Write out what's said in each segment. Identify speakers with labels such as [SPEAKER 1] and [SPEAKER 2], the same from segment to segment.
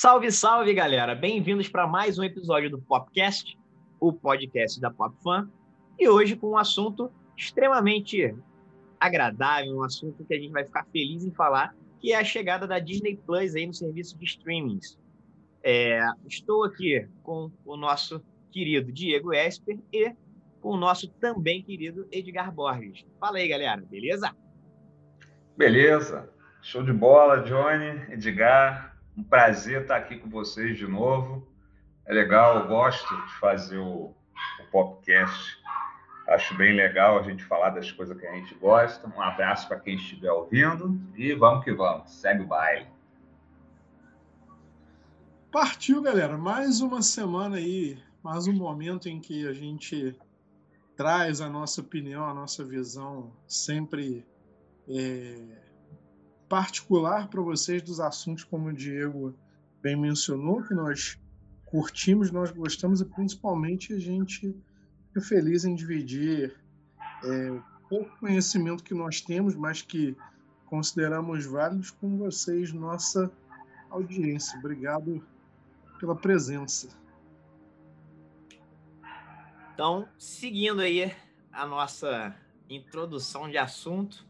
[SPEAKER 1] Salve, salve, galera! Bem-vindos para mais um episódio do Popcast, o podcast da Pop Fan. E hoje com um assunto extremamente agradável, um assunto que a gente vai ficar feliz em falar, que é a chegada da Disney Plus aí no serviço de streamings. É, estou aqui com o nosso querido Diego Esper e com o nosso também querido Edgar Borges. Fala aí, galera, beleza?
[SPEAKER 2] Beleza. Show de bola, Johnny, Edgar. Um prazer estar aqui com vocês de novo. É legal, eu gosto de fazer o, o podcast. Acho bem legal a gente falar das coisas que a gente gosta. Um abraço para quem estiver ouvindo e vamos que vamos. Segue o baile.
[SPEAKER 3] Partiu, galera. Mais uma semana aí, mais um momento em que a gente traz a nossa opinião, a nossa visão sempre é, particular para vocês dos assuntos, como o Diego bem mencionou, que nós curtimos, nós gostamos e principalmente a gente fica feliz em dividir é, o pouco conhecimento que nós temos, mas que consideramos válidos com vocês, nossa audiência. Obrigado pela presença.
[SPEAKER 1] Então, seguindo aí a nossa introdução de assunto,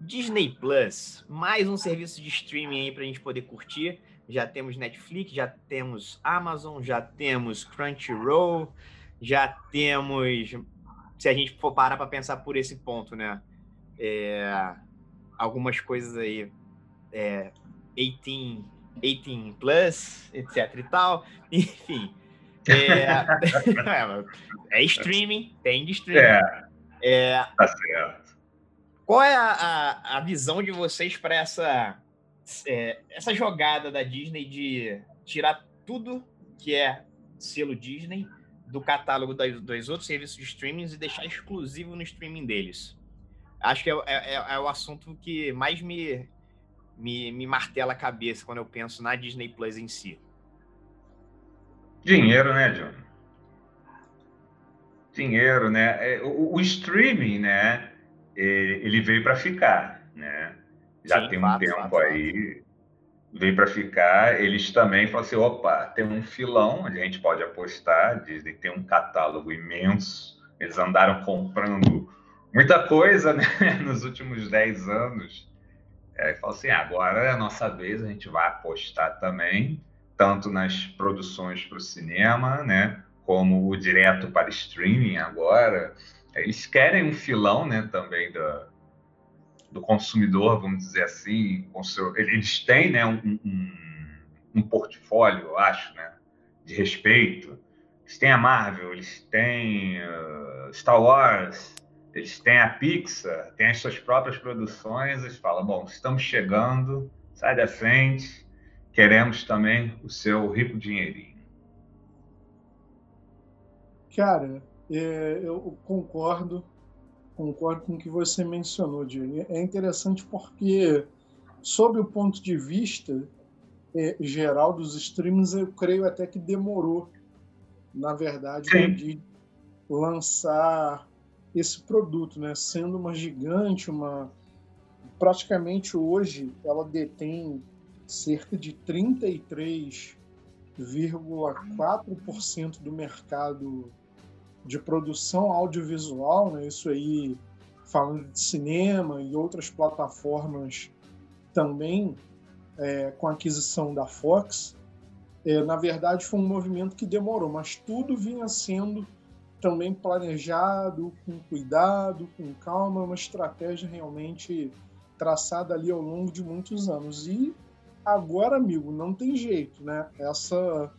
[SPEAKER 1] Disney Plus, mais um serviço de streaming aí para a gente poder curtir. Já temos Netflix, já temos Amazon, já temos Crunchyroll, já temos. Se a gente for parar para pensar por esse ponto, né? É, algumas coisas aí. É, 18, 18 Plus, etc e tal. Enfim. É, é streaming, tem de streaming. É.
[SPEAKER 2] é tá certo.
[SPEAKER 1] Qual é a, a, a visão de vocês para essa, é, essa jogada da Disney de tirar tudo que é selo Disney do catálogo das, dos outros serviços de streaming e deixar exclusivo no streaming deles? Acho que é, é, é, é o assunto que mais me, me, me martela a cabeça quando eu penso na Disney Plus em si.
[SPEAKER 2] Dinheiro, né, John? Dinheiro, né? É, o, o streaming, né? Ele veio para ficar, né? Já Sim, tem um fato, tempo fato, aí, veio para ficar. Eles também falam assim, opa, tem um filão, a gente pode apostar, dizem que tem um catálogo imenso. Eles andaram comprando muita coisa, né? Nos últimos 10 anos. Aí fala assim, agora é a nossa vez, a gente vai apostar também, tanto nas produções para o cinema, né? Como o direto para streaming agora. Eles querem um filão, né, também da, do consumidor, vamos dizer assim. Eles têm, né, um, um, um, portfólio, eu acho, né, de respeito. Eles têm a Marvel, eles têm uh, Star Wars, eles têm a Pixar, têm as suas próprias produções. Eles falam, bom, estamos chegando, sai da frente, queremos também o seu rico dinheirinho.
[SPEAKER 3] Cara, é, eu concordo, concordo com o que você mencionou, Diego. É interessante porque, sob o ponto de vista é, geral dos streams, eu creio até que demorou, na verdade, de lançar esse produto, né? Sendo uma gigante, uma praticamente hoje ela detém cerca de 33,4% do mercado de produção audiovisual, né? isso aí falando de cinema e outras plataformas também é, com a aquisição da Fox, é, na verdade foi um movimento que demorou, mas tudo vinha sendo também planejado, com cuidado, com calma, uma estratégia realmente traçada ali ao longo de muitos anos. E agora, amigo, não tem jeito, né? Essa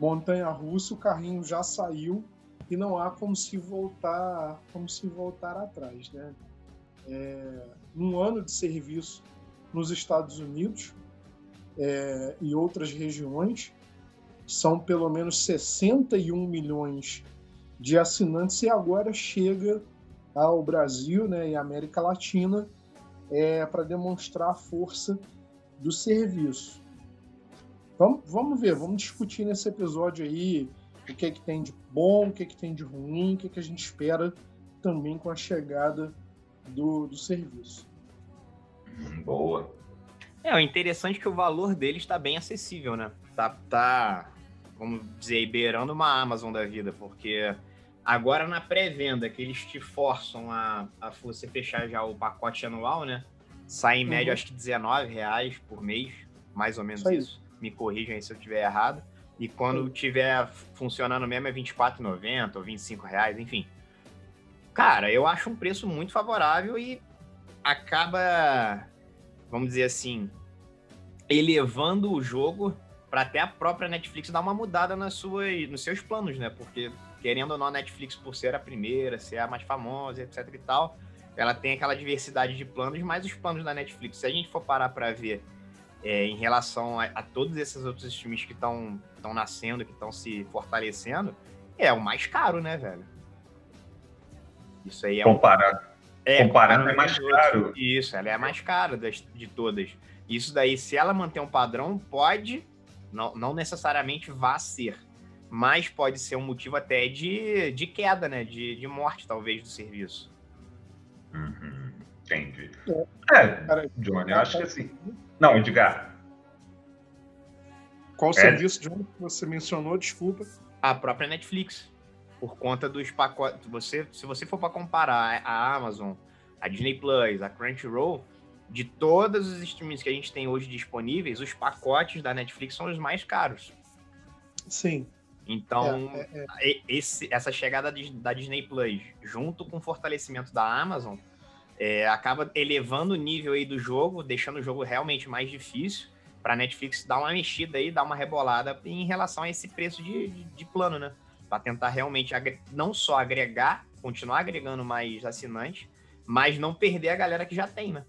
[SPEAKER 3] montanha russa, o carrinho já saiu e não há como se voltar, como se voltar atrás, né? É, um ano de serviço nos Estados Unidos é, e outras regiões são pelo menos 61 milhões de assinantes e agora chega ao Brasil né, e América Latina é, para demonstrar a força do serviço. Vamos, vamos ver, vamos discutir nesse episódio aí o que é que tem de bom, o que é que tem de ruim, o que é que a gente espera também com a chegada do, do serviço.
[SPEAKER 2] Boa.
[SPEAKER 1] É, o interessante é que o valor dele está bem acessível, né? Tá, tá, vamos dizer, beirando uma Amazon da vida, porque agora na pré-venda, que eles te forçam a, a você fechar já o pacote anual, né? Sai em uhum. média, acho que 19 reais por mês, mais ou menos isso. isso. Me corrijam aí se eu estiver errado. E quando tiver funcionando mesmo é R$24,90 ou R$25,00, enfim. Cara, eu acho um preço muito favorável e acaba, vamos dizer assim, elevando o jogo para até a própria Netflix dar uma mudada nas suas, nos seus planos, né? Porque, querendo ou não, a Netflix, por ser a primeira, ser a mais famosa, etc e tal, ela tem aquela diversidade de planos, mas os planos da Netflix, se a gente for parar para ver é, em relação a, a, todos esses outros streams que estão nascendo, que estão se fortalecendo, é o mais caro, né, velho?
[SPEAKER 2] Isso aí é comparado. Um... É, comparado é mais caro.
[SPEAKER 1] Isso, ela é a mais cara das, de todas. Isso daí, se ela manter um padrão, pode, não, não necessariamente vá ser, mas pode ser um motivo até de, de queda, né? De, de morte, talvez, do serviço.
[SPEAKER 2] Uhum, entendi. É, é Johnny, eu acho que assim. Não, Edgar.
[SPEAKER 3] Qual é. serviço, Johnny, que você mencionou? Desculpa.
[SPEAKER 1] A própria Netflix. Por conta dos pacotes. Você, se você for para comparar a Amazon, a Disney Plus, a Crunchyroll, de todos os streams que a gente tem hoje disponíveis, os pacotes da Netflix são os mais caros.
[SPEAKER 3] Sim.
[SPEAKER 1] Então, é, é, é. Esse, essa chegada da Disney Plus, junto com o fortalecimento da Amazon, é, acaba elevando o nível aí do jogo, deixando o jogo realmente mais difícil para a Netflix dar uma mexida aí, dar uma rebolada em relação a esse preço de, de, de plano, né? Para tentar realmente não só agregar, continuar agregando mais assinantes, mas não perder a galera que já tem, né?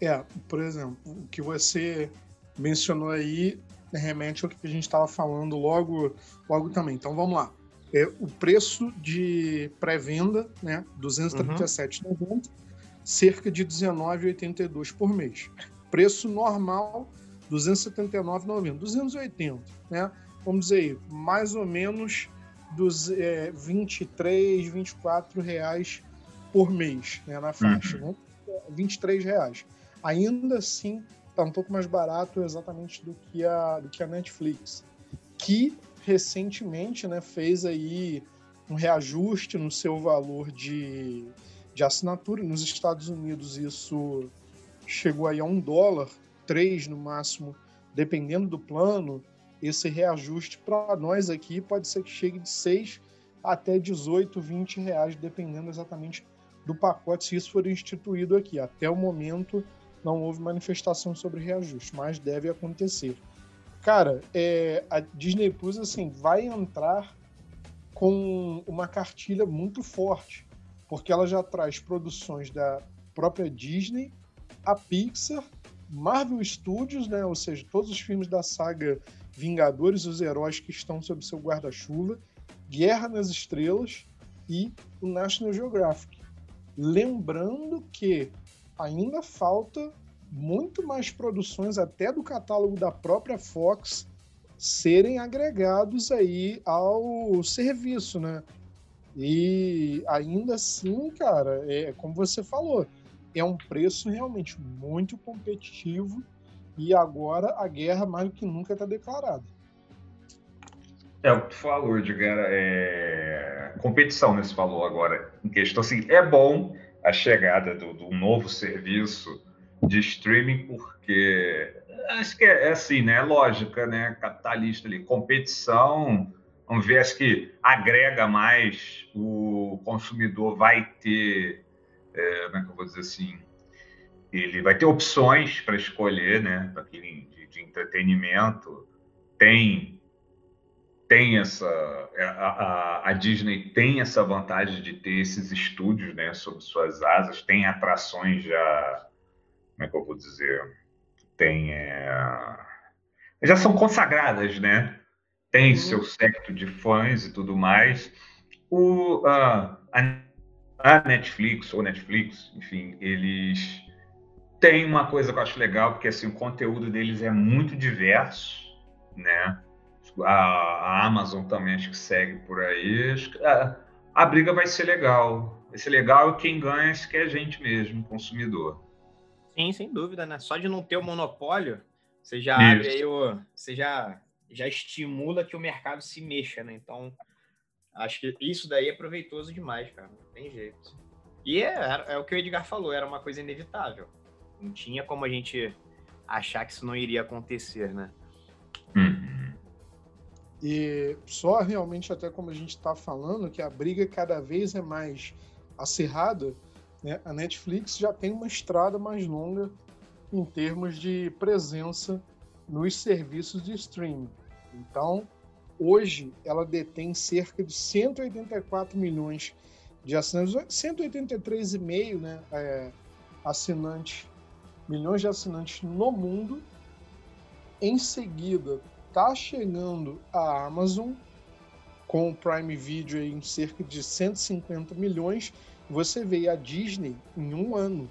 [SPEAKER 3] É, por exemplo, o que você mencionou aí remete ao que a gente estava falando logo, logo também. Então vamos lá. É, o preço de pré-venda, né, 237,90, uhum. cerca de 19,82 por mês. Preço normal, 279,90, 280, né? Vamos dizer aí, mais ou menos dos é, 23, 24 reais por mês, né, na faixa, uhum. né? 23 reais ainda assim está um pouco mais barato exatamente do que a, do que a Netflix, que recentemente né, fez aí um reajuste no seu valor de, de assinatura. Nos Estados Unidos isso chegou aí a um dólar, três no máximo, dependendo do plano. Esse reajuste para nós aqui pode ser que chegue de 6 até 18, 20 reais, dependendo exatamente do pacote, se isso for instituído aqui. Até o momento, não houve manifestação sobre reajuste, mas deve acontecer. Cara, é, a Disney Plus assim vai entrar com uma cartilha muito forte, porque ela já traz produções da própria Disney, a Pixar, Marvel Studios, né, ou seja, todos os filmes da saga Vingadores, os heróis que estão sob seu guarda-chuva, Guerra nas Estrelas e o National Geographic. Lembrando que ainda falta muito mais produções, até do catálogo da própria Fox, serem agregados aí ao serviço, né? E ainda assim, cara, é como você falou, é um preço realmente muito competitivo e agora a guerra mais do que nunca está declarada.
[SPEAKER 2] É o que tu falou, Edgar, é... competição, né? Você falou agora, em questão assim, é bom a chegada do, do novo serviço de streaming, porque acho que é, é assim, né? É lógica, né? Capitalista ali, competição, vamos ver, acho que agrega mais, o consumidor vai ter, é, como é que eu vou dizer assim, ele vai ter opções para escolher, né? Daquele de, de entretenimento, tem tem essa a, a, a, Disney tem essa vantagem de ter esses estúdios né sob suas asas tem atrações já como é que eu vou dizer tem é, já são consagradas né tem uhum. seu secto de fãs e tudo mais o a, a Netflix ou Netflix enfim eles têm uma coisa que eu acho legal porque assim o conteúdo deles é muito diverso né a, a Amazon também acho que segue por aí. A, é, a, briga vai ser legal. Vai ser legal e quem ganha acho que é a gente mesmo, consumidor.
[SPEAKER 1] Sim, sem dúvida, né? Só de não ter o monopólio, você já Isso. abre aí o. Você já, já estimula que o mercado se mexa, né? Então, acho que isso daí é proveitoso demais, cara. Não tem jeito. E é, é o que o Edgar falou, era uma coisa inevitável. Não tinha como a gente achar que isso não iria acontecer, né?
[SPEAKER 3] Uhum. E só realmente, até como a gente está falando, que a briga cada vez é mais acirrada, né? a Netflix já tem uma estrada mais longa em termos de presença nos serviços de streaming. Então, hoje, ela detém cerca de 184 milhões de assinantes, 183,5 né, é, assinantes, milhões de assinantes no mundo. Em seguida, está chegando a Amazon com o Prime Video em cerca de 150 milhões. Você vê a Disney em um ano,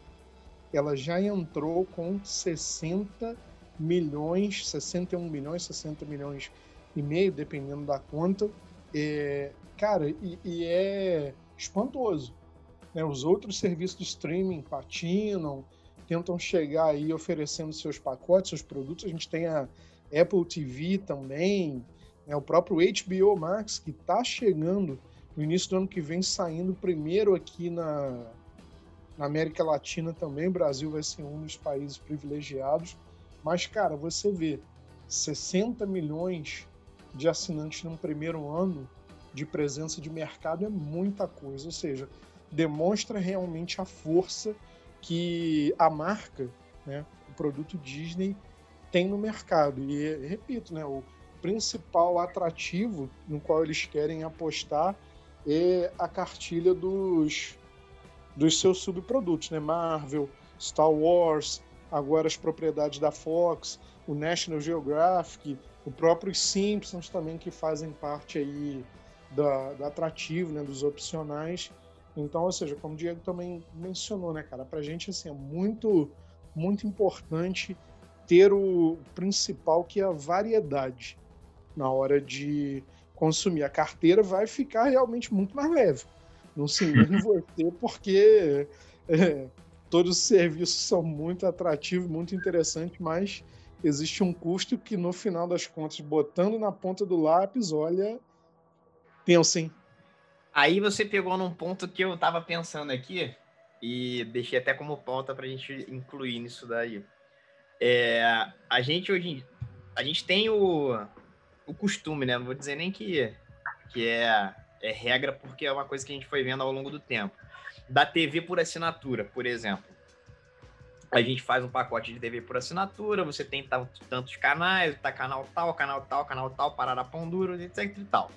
[SPEAKER 3] ela já entrou com 60 milhões, 61 milhões, 60 milhões e meio, dependendo da conta. É, cara, e, e é espantoso. Né? Os outros serviços de streaming patinam, tentam chegar aí oferecendo seus pacotes, seus produtos. A gente tem a Apple TV também, né? o próprio HBO Max, que está chegando no início do ano que vem, saindo primeiro aqui na, na América Latina também. O Brasil vai ser um dos países privilegiados. Mas, cara, você vê 60 milhões de assinantes num primeiro ano de presença de mercado é muita coisa, ou seja, demonstra realmente a força que a marca, né, o produto Disney tem no mercado. E repito, né, o principal atrativo no qual eles querem apostar é a cartilha dos, dos seus subprodutos, né? Marvel, Star Wars, agora as propriedades da Fox, o National Geographic, o próprio Simpsons também que fazem parte aí da, do atrativo, né, dos opcionais. Então, ou seja, como o Diego também mencionou, né, cara, pra gente assim, é muito, muito importante ter o principal que é a variedade na hora de consumir. A carteira vai ficar realmente muito mais leve. Não se engane você, porque é, todos os serviços são muito atrativos, muito interessantes, mas existe um custo que, no final das contas, botando na ponta do lápis, olha, Pensem.
[SPEAKER 1] Aí você pegou num ponto que eu tava pensando aqui e deixei até como pauta pra gente incluir nisso daí. É, a gente hoje a gente tem o, o costume, né? Não vou dizer nem que, que é, é regra, porque é uma coisa que a gente foi vendo ao longo do tempo. Da TV por assinatura, por exemplo. A gente faz um pacote de TV por assinatura, você tem tantos canais, tá canal tal, canal tal, canal tal, parada pão duro, etc e tal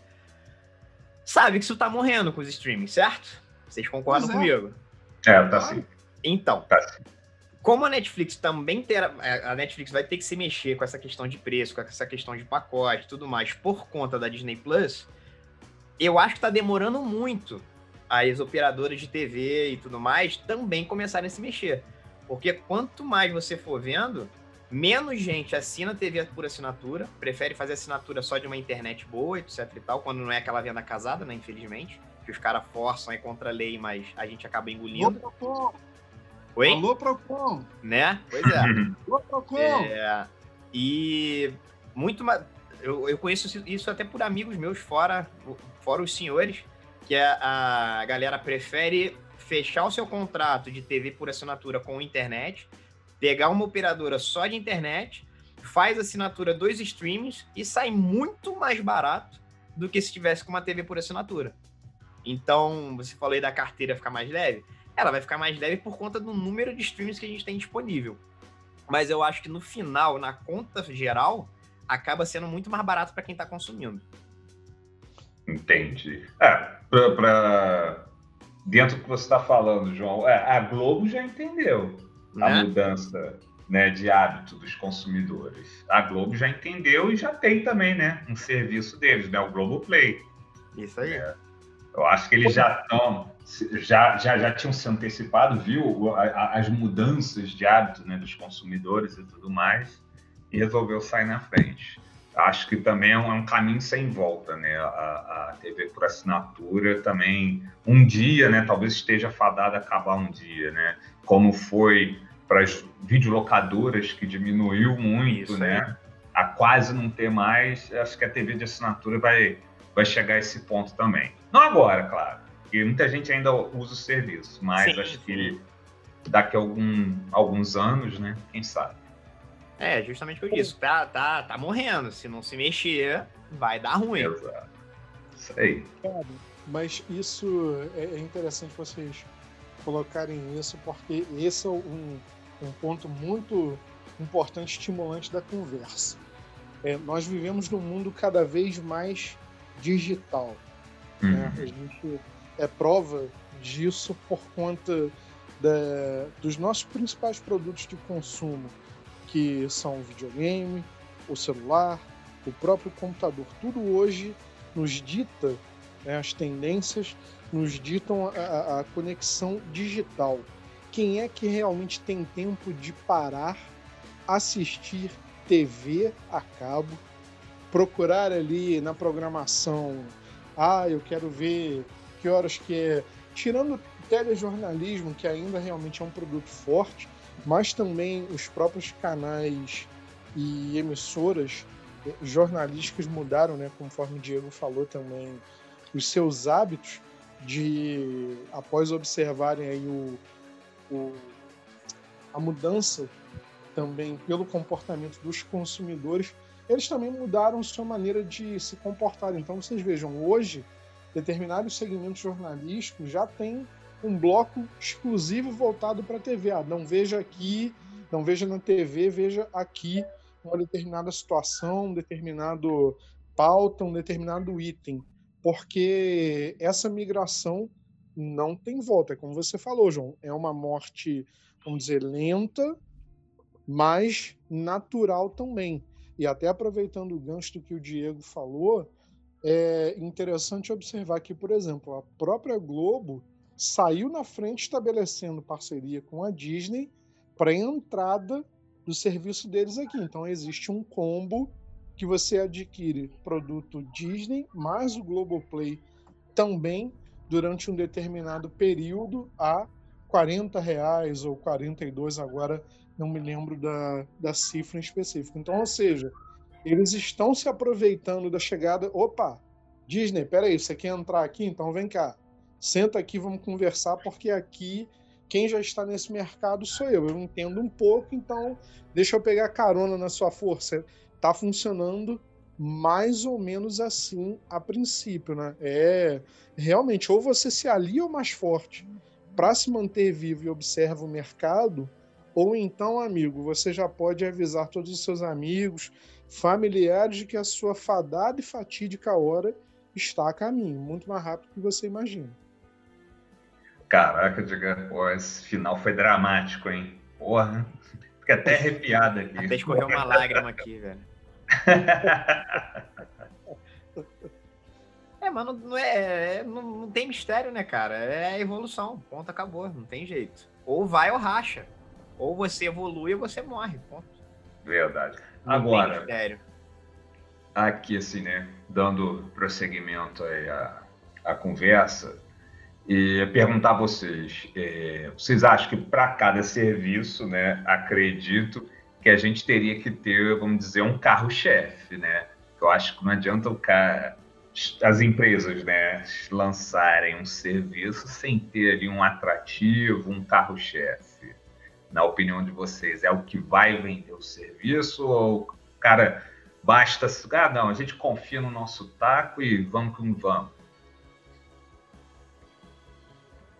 [SPEAKER 1] sabe que isso tá morrendo com os streaming, certo? Vocês concordam é. comigo?
[SPEAKER 2] É, tá sim.
[SPEAKER 1] Então, tá sim. Como a Netflix também terá. É, a Netflix vai ter que se mexer com essa questão de preço, com essa questão de pacote tudo mais, por conta da Disney Plus, eu acho que tá demorando muito as operadoras de TV e tudo mais também começarem a se mexer. Porque quanto mais você for vendo, Menos gente assina TV por assinatura, prefere fazer assinatura só de uma internet boa, etc e tal, quando não é aquela venda casada, né, infelizmente, que os caras forçam é contra a lei, mas a gente acaba engolindo.
[SPEAKER 3] Oi? Alô, Procon!
[SPEAKER 1] Né? Pois é. Alô, Procon! É, e muito mais... Eu, eu conheço isso até por amigos meus, fora, fora os senhores, que a, a galera prefere fechar o seu contrato de TV por assinatura com internet pegar uma operadora só de internet, faz assinatura dos streams e sai muito mais barato do que se tivesse com uma TV por assinatura. Então, você falou aí da carteira ficar mais leve, ela vai ficar mais leve por conta do número de streams que a gente tem disponível. Mas eu acho que no final, na conta geral, acaba sendo muito mais barato para quem está consumindo.
[SPEAKER 2] Entendi. É, para dentro do que você está falando, João, é, a Globo já entendeu a né? mudança né, de hábito dos consumidores. A Globo já entendeu e já tem também né, um serviço deles, né, o Globo Play.
[SPEAKER 1] Isso aí. É,
[SPEAKER 2] eu acho que eles já estão, já, já, já tinham se antecipado, viu as mudanças de hábito né, dos consumidores e tudo mais, e resolveu sair na frente. Acho que também é um, é um caminho sem volta, né? A, a, TV por assinatura também, um dia, né? Talvez esteja fadada a acabar um dia, né? Como foi para as videolocadoras, que diminuiu muito, Isso, né? É. A quase não ter mais, acho que a TV de assinatura vai, vai chegar a esse ponto também. Não agora, claro, porque muita gente ainda usa o serviço, mas sim, acho sim. que daqui a algum, alguns anos, né? Quem sabe.
[SPEAKER 1] É, justamente por isso. Tá, tá, tá morrendo. Se não se mexer, vai dar ruim.
[SPEAKER 2] Exato. Isso aí.
[SPEAKER 3] Mas isso é, é interessante vocês colocarem isso, porque esse é um, um ponto muito importante, estimulante da conversa. É, nós vivemos num mundo cada vez mais digital. Né? Uhum. Né? A gente é prova disso por conta da, dos nossos principais produtos de consumo, que são o videogame, o celular, o próprio computador. Tudo hoje nos dita né, as tendências, nos ditam a, a conexão digital. Quem é que realmente tem tempo de parar, assistir TV a cabo, procurar ali na programação, ah, eu quero ver que horas que é, tirando telejornalismo, que ainda realmente é um produto forte, mas também os próprios canais e emissoras eh, jornalísticas mudaram, né, conforme o Diego falou também, os seus hábitos de, após observarem aí o, o, a mudança também pelo comportamento dos consumidores, eles também mudaram sua maneira de se comportar. Então, vocês vejam, hoje, determinados segmentos jornalísticos já têm um bloco exclusivo voltado para a TV. Ah, não veja aqui, não veja na TV, veja aqui uma determinada situação, um determinado pauta, um determinado item, porque essa migração não tem volta, é como você falou, João, é uma morte, vamos dizer, lenta, mas natural também. E até aproveitando o gancho do que o Diego falou, é interessante observar que, por exemplo, a própria Globo saiu na frente estabelecendo parceria com a Disney para a entrada do serviço deles aqui. Então existe um combo que você adquire produto Disney mais o Globoplay também durante um determinado período a 40 reais ou 42 agora não me lembro da, da cifra em específico. Então, ou seja, eles estão se aproveitando da chegada. Opa, Disney, peraí, você quer entrar aqui? Então vem cá senta aqui, vamos conversar, porque aqui quem já está nesse mercado sou eu. Eu entendo um pouco, então deixa eu pegar carona na sua força. Tá funcionando mais ou menos assim a princípio, né? É realmente ou você se alia ao mais forte para se manter vivo e observa o mercado, ou então, amigo, você já pode avisar todos os seus amigos, familiares de que a sua fadada e fatídica hora está a caminho, muito mais rápido do que você imagina.
[SPEAKER 2] Caraca, diga, pô, esse final foi dramático, hein? Porra, fica até arrepiado aqui.
[SPEAKER 1] Até escorreu uma lágrima aqui, velho. É, mano, não, é, é, não, não, tem mistério, né, cara? É evolução, ponto, acabou, não tem jeito. Ou vai ou racha. Ou você evolui ou você morre, ponto.
[SPEAKER 2] Verdade. Não Agora, aqui assim, né, dando prosseguimento aí à, à conversa, e perguntar a vocês, é, vocês acham que para cada serviço, né, acredito que a gente teria que ter, vamos dizer, um carro-chefe, né? Eu acho que não adianta o cara, as empresas, né, lançarem um serviço sem ter ali um atrativo, um carro-chefe. Na opinião de vocês, é o que vai vender o serviço ou o cara basta, ah, não, a gente confia no nosso taco e vamos como vamos?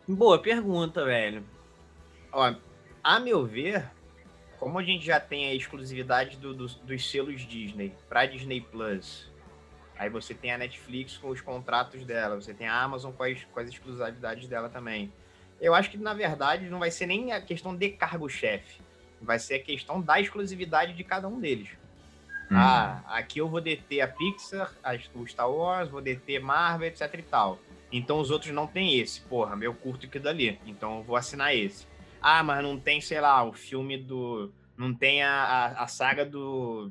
[SPEAKER 1] Boa pergunta, velho. Ó, a meu ver, como a gente já tem a exclusividade do, do, dos selos Disney para Disney Plus, aí você tem a Netflix com os contratos dela, você tem a Amazon com as, com as exclusividades dela também. Eu acho que, na verdade, não vai ser nem a questão de cargo-chefe, vai ser a questão da exclusividade de cada um deles. Hum. Ah, aqui eu vou deter a Pixar, a, o Star Wars, vou deter Marvel, etc e tal. Então os outros não tem esse. Porra, meu curto que dali. Então eu vou assinar esse. Ah, mas não tem, sei lá, o filme do. Não tem a, a, a saga do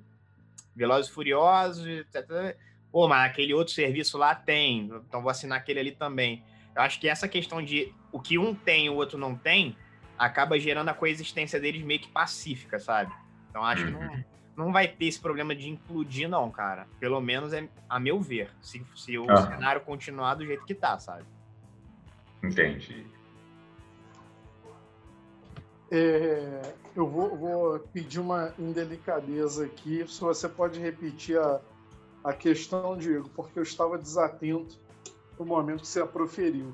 [SPEAKER 1] Velozes e Furiosos, etc. Pô, mas aquele outro serviço lá tem. Então vou assinar aquele ali também. Eu acho que essa questão de o que um tem e o outro não tem acaba gerando a coexistência deles meio que pacífica, sabe? Então acho que não, uhum. não vai ter esse problema de implodir, não, cara. Pelo menos é a meu ver. Se, se o ah. cenário continuar do jeito que tá, sabe?
[SPEAKER 2] Entendi.
[SPEAKER 3] É, eu vou, vou, pedir uma indelicadeza aqui. Se você pode repetir a, a questão, Diego, porque eu estava desatento no momento que você a proferiu.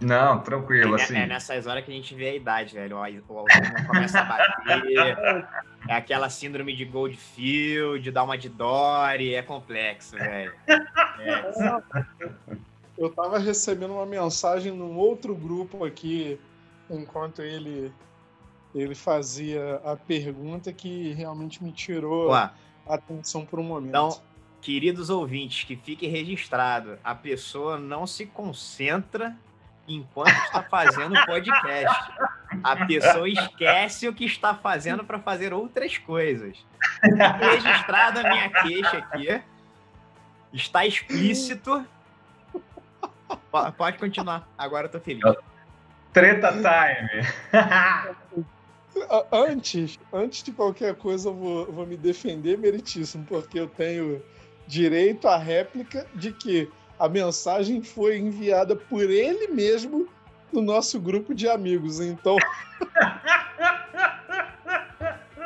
[SPEAKER 2] Não, tranquilo, é, assim.
[SPEAKER 1] É nessas horas que a gente vê a idade, velho. O, o começa a bater. é aquela síndrome de Goldfield, dá uma de Dory, é complexo, velho. É.
[SPEAKER 3] Eu tava recebendo uma mensagem num outro grupo aqui, enquanto ele ele fazia a pergunta que realmente me tirou Ué. a atenção por um momento.
[SPEAKER 1] Então, queridos ouvintes, que fique registrado, a pessoa não se concentra enquanto está fazendo o podcast. A pessoa esquece o que está fazendo para fazer outras coisas. Registrada a minha queixa aqui. Está explícito. Pode continuar. Agora eu tô feliz.
[SPEAKER 2] Treta time.
[SPEAKER 3] Antes, antes de qualquer coisa, eu vou, vou me defender meritíssimo, porque eu tenho direito à réplica de que a mensagem foi enviada por ele mesmo no nosso grupo de amigos. Então.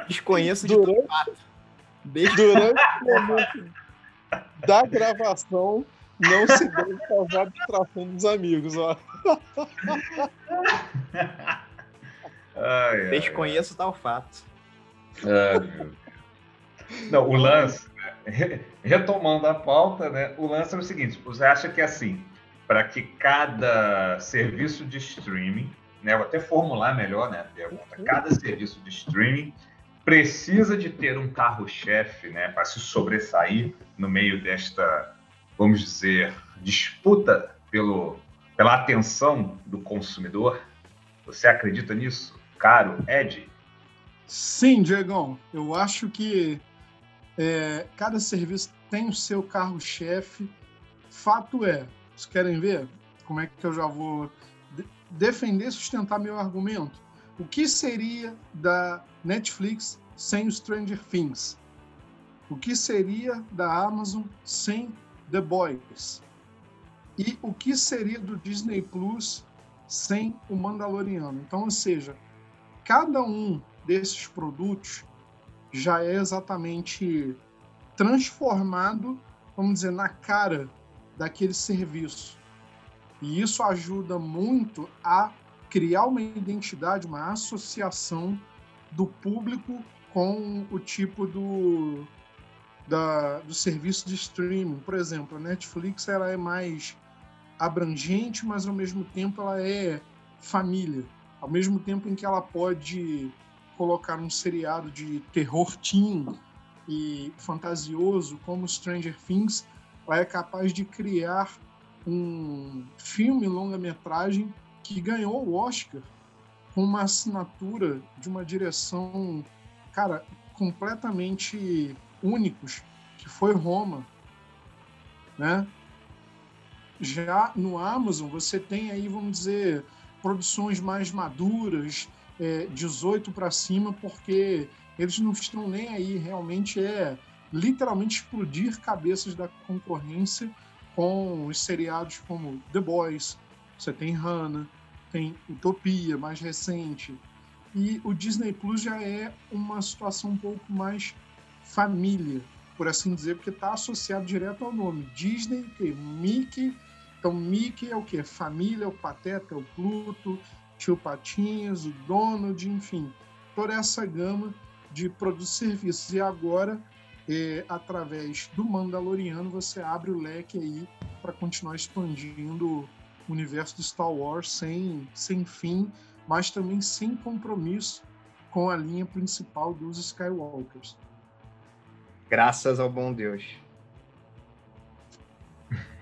[SPEAKER 1] Desconheço durante,
[SPEAKER 3] de Durante o momento da gravação, não se deve causar distração dos amigos, ó.
[SPEAKER 1] Ai, Desconheço ai, tal fato.
[SPEAKER 2] Ai, não, o lance, retomando a pauta, né, o lance é o seguinte: você acha que é assim, para que cada serviço de streaming, né, vou até formular melhor né, a pergunta, cada serviço de streaming precisa de ter um carro-chefe né, para se sobressair no meio desta, vamos dizer, disputa pelo, pela atenção do consumidor? Você acredita nisso, caro Ed?
[SPEAKER 3] Sim, Diegão. Eu acho que é, cada serviço tem o seu carro-chefe. Fato é, vocês querem ver como é que eu já vou de defender, sustentar meu argumento? O que seria da Netflix sem o Stranger Things? O que seria da Amazon sem The Boys? E o que seria do Disney Plus sem o Mandaloriano? Então, ou seja, cada um desses produtos já é exatamente transformado, vamos dizer, na cara daquele serviço. E isso ajuda muito a criar uma identidade, uma associação do público com o tipo do, da, do serviço de streaming. Por exemplo, a Netflix ela é mais abrangente, mas ao mesmo tempo ela é família. Ao mesmo tempo em que ela pode colocar um seriado de terror teen e fantasioso como Stranger Things, ela é capaz de criar um filme longa-metragem que ganhou o Oscar com uma assinatura de uma direção, cara, completamente únicos, que foi Roma, né? Já no Amazon você tem aí, vamos dizer, produções mais maduras, é, 18 para cima, porque eles não estão nem aí. Realmente é literalmente explodir cabeças da concorrência com os seriados como The Boys, você tem Hannah, tem Utopia, mais recente. E o Disney Plus já é uma situação um pouco mais família, por assim dizer, porque está associado direto ao nome. Disney, que Mickey. Então, Mickey é o que? Família, é o Pateta, é o Pluto, Tio Patinhas, o Donald, enfim, toda essa gama de produtos e serviços. E agora, é, através do Mandaloriano, você abre o leque aí para continuar expandindo o universo do Star Wars sem, sem fim, mas também sem compromisso com a linha principal dos Skywalkers.
[SPEAKER 1] Graças ao bom Deus.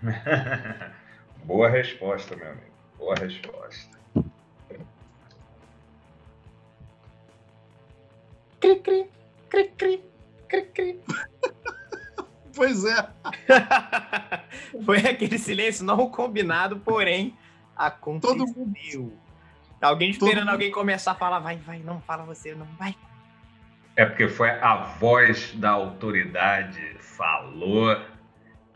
[SPEAKER 2] Boa resposta, meu amigo. Boa resposta.
[SPEAKER 1] Cri, cri, cri, cri, cri, cri.
[SPEAKER 3] Pois é.
[SPEAKER 1] Foi aquele silêncio não combinado, porém aconteceu. Todo mundo, alguém esperando Todo... alguém começar a falar, vai, vai, não, fala você, não, vai.
[SPEAKER 2] É porque foi a voz da autoridade falou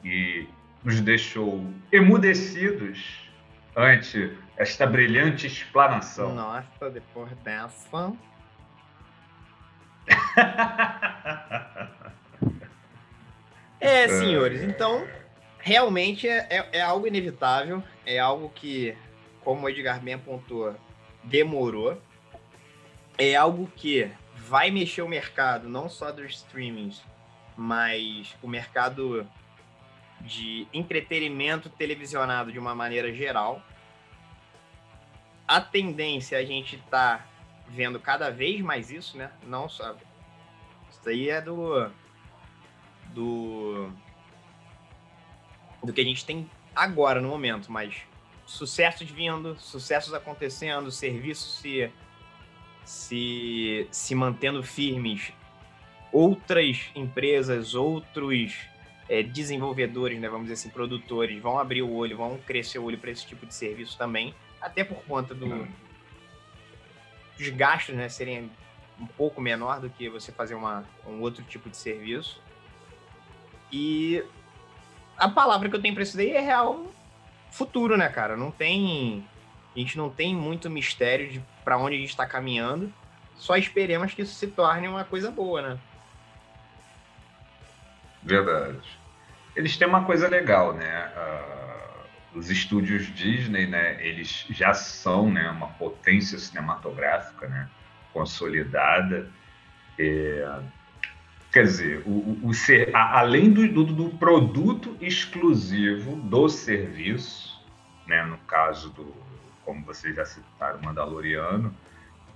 [SPEAKER 2] e nos deixou emudecidos ante esta brilhante explanação.
[SPEAKER 1] Nossa, depois dessa. é, senhores, então realmente é, é, é, algo inevitável, é algo que, como o Edgar bem apontou, demorou. É algo que vai mexer o mercado, não só dos streamings, mas o mercado de entretenimento televisionado de uma maneira geral. A tendência é a gente tá vendo cada vez mais isso, né? Não só. Isso aí é do. Do. Do que a gente tem agora no momento, mas sucessos vindo, sucessos acontecendo, serviços se, se, se mantendo firmes, outras empresas, outros é, desenvolvedores, né, vamos dizer assim, produtores, vão abrir o olho, vão crescer o olho para esse tipo de serviço também, até por conta do, dos gastos né, serem um pouco menor do que você fazer uma, um outro tipo de serviço. E a palavra que eu tenho para isso daí é real futuro, né, cara? Não tem. A gente não tem muito mistério de para onde a gente está caminhando. Só esperemos que isso se torne uma coisa boa, né?
[SPEAKER 2] Verdade eles têm uma coisa legal, né? Uh, os estúdios Disney, né? Eles já são, né? Uma potência cinematográfica, né? Consolidada. É, quer dizer, o, o, ser, além do, do, do, produto exclusivo do serviço, né? No caso do, como vocês já citaram, Mandaloriano,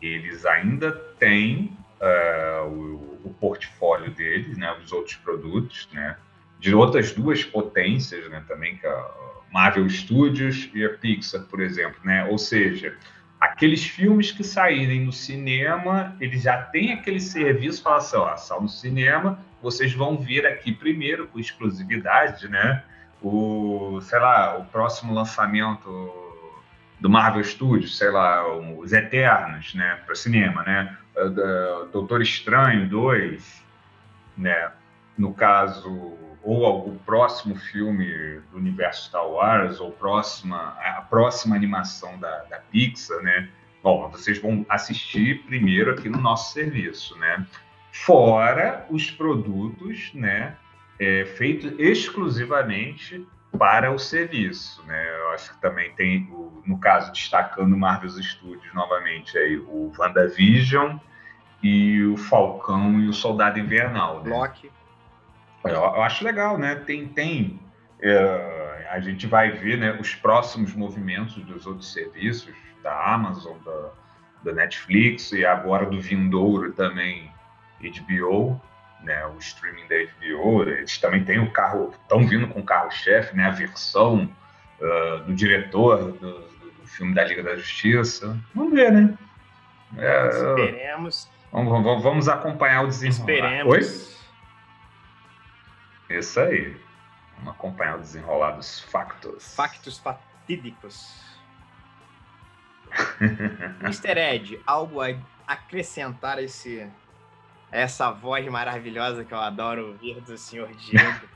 [SPEAKER 2] eles ainda têm uh, o, o portfólio deles, né? Os outros produtos, né? de outras duas potências, né, também, que é a Marvel Studios e a Pixar, por exemplo, né? Ou seja, aqueles filmes que saírem no cinema, eles já têm aquele serviço, fala assim, ó, sal no cinema, vocês vão vir aqui primeiro com exclusividade, né? O, sei lá, o próximo lançamento do Marvel Studios, sei lá, os Eternos, né, para cinema, né? Doutor Estranho 2, né? No caso, ou o próximo filme do universo Star Wars, ou próxima, a próxima animação da, da Pixar, né? Bom, vocês vão assistir primeiro aqui no nosso serviço, né? Fora os produtos, né? É, feitos exclusivamente para o serviço, né? Eu acho que também tem, no caso, destacando Marvel Studios novamente, aí, o WandaVision e o Falcão e o Soldado Invernal, né?
[SPEAKER 1] Loki.
[SPEAKER 2] Eu, acho legal, né? Tem, tem é, a gente vai ver né, os próximos movimentos dos outros serviços, da Amazon, da, da Netflix e agora do vindouro também HBO, né, o streaming da HBO. Eles também têm o carro, estão vindo com o carro-chefe, né, a versão uh, do diretor do, do, filme da Liga da Justiça. Vamos ver, né?
[SPEAKER 1] É, Esperemos.
[SPEAKER 2] Vamos, vamos, vamos acompanhar o desenrolar.
[SPEAKER 1] Esperemos. Oi?
[SPEAKER 2] Isso aí. Vamos acompanhar o desenrolar dos factos.
[SPEAKER 1] Factos fatídicos. Mr. Ed, algo a acrescentar esse essa voz maravilhosa que eu adoro ouvir do senhor Diego?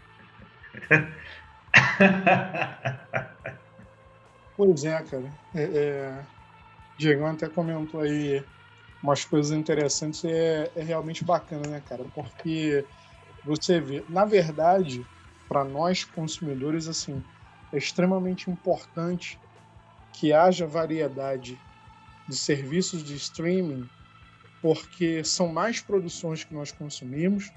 [SPEAKER 3] pois é, cara. É, é... Diego até comentou aí umas coisas interessantes e é, é realmente bacana, né, cara? Porque você vê, na verdade, para nós consumidores, assim, é extremamente importante que haja variedade de serviços de streaming, porque são mais produções que nós consumimos,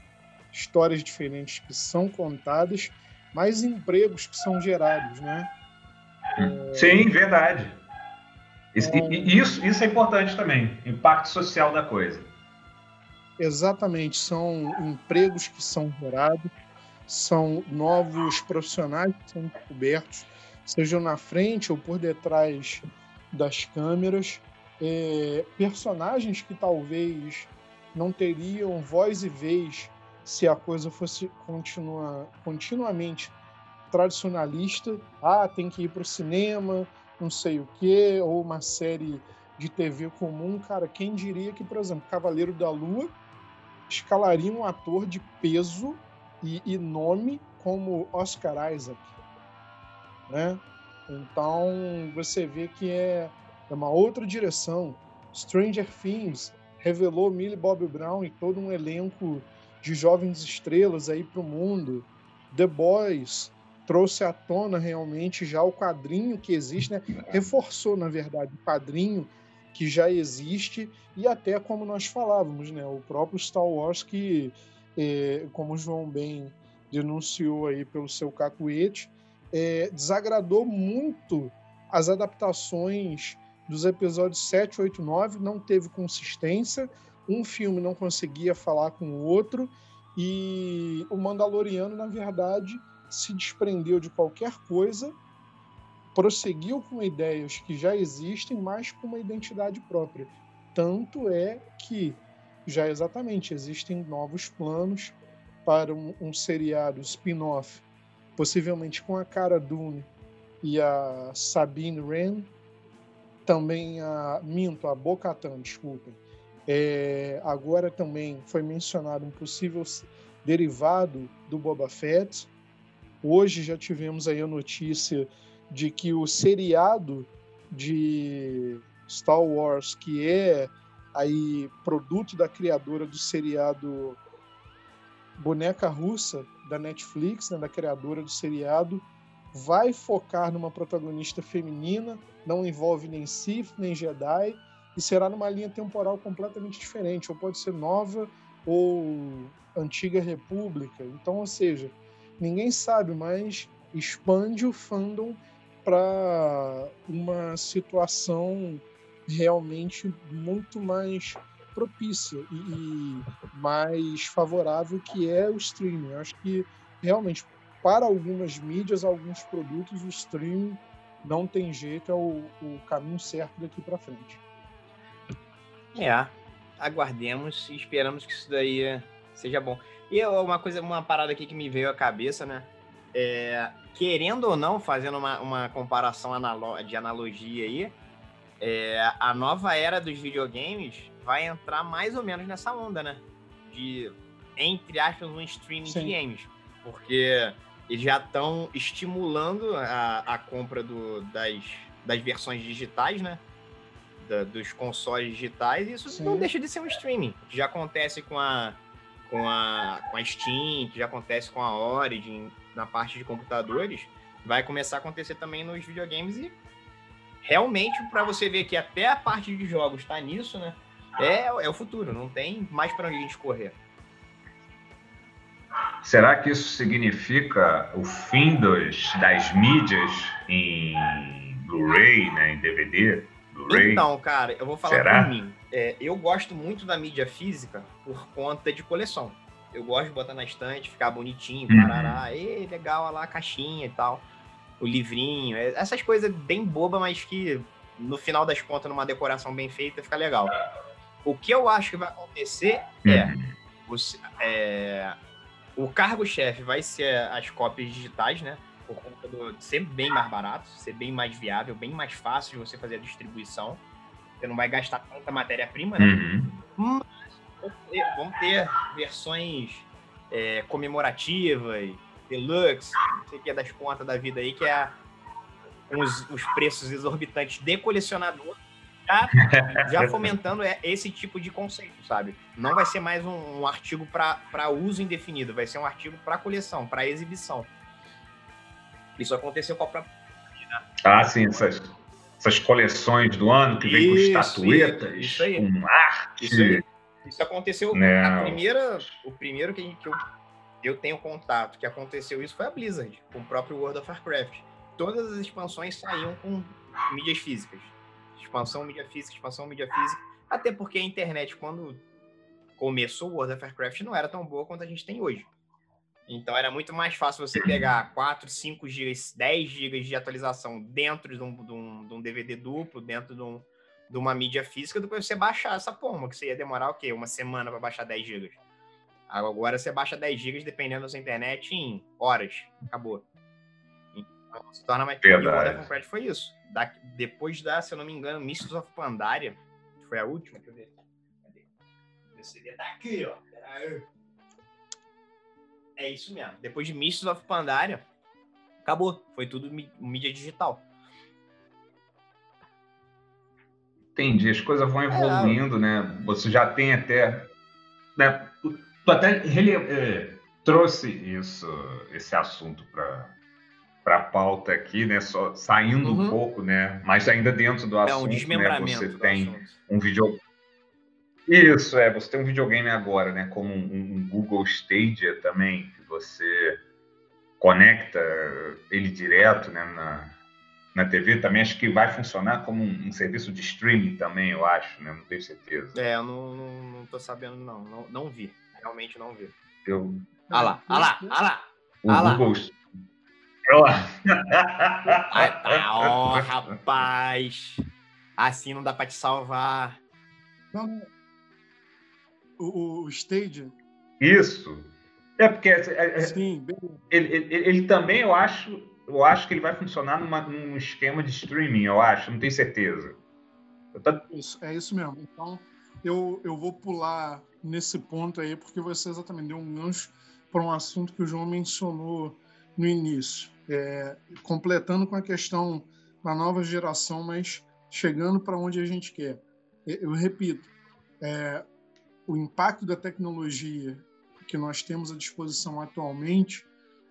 [SPEAKER 3] histórias diferentes que são contadas, mais empregos que são gerados, né?
[SPEAKER 2] Sim, verdade. Então isso, isso é importante também, impacto social da coisa.
[SPEAKER 3] Exatamente, são empregos que são gerados, são novos profissionais que são descobertos, sejam na frente ou por detrás das câmeras, é, personagens que talvez não teriam voz e vez se a coisa fosse continua, continuamente tradicionalista. Ah, tem que ir para o cinema, não sei o quê, ou uma série de TV comum, cara, quem diria que, por exemplo, Cavaleiro da Lua escalaria um ator de peso e, e nome como Oscar Isaac, né? Então você vê que é, é uma outra direção. Stranger Things revelou Millie Bobby Brown e todo um elenco de jovens estrelas aí para o mundo. The Boys trouxe à tona realmente já o quadrinho que existe, né? reforçou, na verdade, o quadrinho que já existe e até como nós falávamos, né? o próprio Star Wars que, é, como o João bem denunciou aí pelo seu cacuete, é, desagradou muito as adaptações dos episódios 7, 8, 9, não teve consistência, um filme não conseguia falar com o outro, e o Mandaloriano, na verdade, se desprendeu de qualquer coisa, prosseguiu com ideias que já existem, mas com uma identidade própria. Tanto é que já exatamente existem novos planos para um, um seriado spin-off, possivelmente com a Cara Dune e a Sabine Wren, também a Minto, a Bocatan, desculpem. É, agora também foi mencionado um possível derivado do Boba Fett. Hoje já tivemos aí a notícia de que o seriado de Star Wars, que é aí produto da criadora do seriado Boneca Russa da Netflix, né, da criadora do seriado, vai focar numa protagonista feminina, não envolve nem Sith nem Jedi e será numa linha temporal completamente diferente, ou pode ser nova ou antiga república. Então, ou seja, ninguém sabe, mas expande o fandom para uma situação realmente muito mais propícia e, mais favorável que é o streaming. Eu acho que realmente para algumas mídias, alguns produtos, o streaming não tem jeito, é o, o caminho certo daqui para frente.
[SPEAKER 1] É, aguardemos e esperamos que isso daí seja bom. E uma coisa, uma parada aqui que me veio à cabeça, né? É, querendo ou não, fazendo uma, uma comparação analo de analogia aí, é, a nova era dos videogames vai entrar mais ou menos nessa onda, né? De, entre aspas, um streaming Sim. de games. Porque eles já estão estimulando a, a compra do, das, das versões digitais, né? Da, dos consoles digitais, e isso Sim. não deixa de ser um streaming. Já acontece com a, com, a, com a Steam, que já acontece com a Origin na parte de computadores, vai começar a acontecer também nos videogames e realmente para você ver que até a parte de jogos está nisso, né? É, é o futuro, não tem mais para onde a gente correr.
[SPEAKER 2] Será que isso significa o fim dos, das mídias em Blu-ray, né, em DVD?
[SPEAKER 1] Então, cara, eu vou falar Será? por mim. É, eu gosto muito da mídia física por conta de coleção. Eu gosto de botar na estante, ficar bonitinho, uhum. parará, e legal, olha lá a caixinha e tal, o livrinho, é, essas coisas bem bobas, mas que no final das contas, numa decoração bem feita, fica legal. O que eu acho que vai acontecer é, uhum. você, é o cargo-chefe vai ser as cópias digitais, né? Por conta de ser bem mais barato, ser bem mais viável, bem mais fácil de você fazer a distribuição. Você não vai gastar tanta matéria-prima, né? Uhum. Mas vão ter versões é, comemorativas, deluxe, não sei o que é das contas da vida aí, que é os, os preços exorbitantes de colecionador já, já fomentando é, esse tipo de conceito, sabe? Não vai ser mais um, um artigo para uso indefinido, vai ser um artigo para coleção, para exibição. Isso aconteceu com a própria.
[SPEAKER 2] Ah, sim, essas, essas coleções do ano que vem isso, com estatuetas,
[SPEAKER 1] isso, isso
[SPEAKER 2] com arte.
[SPEAKER 1] Isso, isso aconteceu. Não. A primeira, o primeiro que, que eu, eu tenho contato que aconteceu isso foi a Blizzard, com o próprio World of Warcraft. Todas as expansões saíam com mídias físicas expansão mídia física, expansão mídia física. Até porque a internet, quando começou o World of Warcraft, não era tão boa quanto a gente tem hoje. Então era muito mais fácil você pegar 4, 5 GB, 10 GB de atualização dentro de um, de um, de um DVD duplo, dentro de, um, de, uma mídia física, do que você baixar essa porra, que você ia demorar o quê? Uma semana para baixar 10 GB. Agora você baixa 10 GB dependendo da sua internet em horas. Acabou. Não se torna mais. Verdade. E o Modern Warfare foi isso. Da, depois da, se eu não me engano, Mists of Pandaria, que foi a última, deixa eu ver. Cadê? CD tá aqui, ó. É isso mesmo. Depois de Mists of Pandaria, acabou. Foi tudo mídia digital.
[SPEAKER 2] Entendi, as coisas vão é, evoluindo, é, né? Você já tem até. Né? Tu, até rele, é, trouxe isso, esse assunto para para a pauta aqui, né? Só saindo uhum. um pouco, né? Mas ainda dentro do assunto, é um né? Você tem um vídeo. Isso é, você tem um videogame agora, né? Como um, um, Google Stadia também, que você conecta ele direto, né? Na, na TV também acho que vai funcionar como um, um, serviço de streaming também, eu acho, né? Não tenho certeza.
[SPEAKER 1] É, eu não, não, não tô sabendo, não. não. Não vi. Realmente não vi.
[SPEAKER 2] Eu...
[SPEAKER 1] Ah lá, ah lá, ah lá.
[SPEAKER 2] O
[SPEAKER 1] ah
[SPEAKER 2] Google,
[SPEAKER 1] oh, rapaz. Assim não dá pra te salvar.
[SPEAKER 3] Não, o, o Stadia.
[SPEAKER 2] Isso. É porque é, é, é Sim, ele, ele, ele, também, eu acho, eu acho que ele vai funcionar numa, num esquema de streaming, eu acho, não tenho certeza.
[SPEAKER 3] Tô... Isso, é isso mesmo. Então, eu, eu vou pular nesse ponto aí, porque você exatamente deu um gancho para um assunto que o João mencionou no início é, completando com a questão da nova geração, mas chegando para onde a gente quer. Eu repito, é, o impacto da tecnologia que nós temos à disposição atualmente,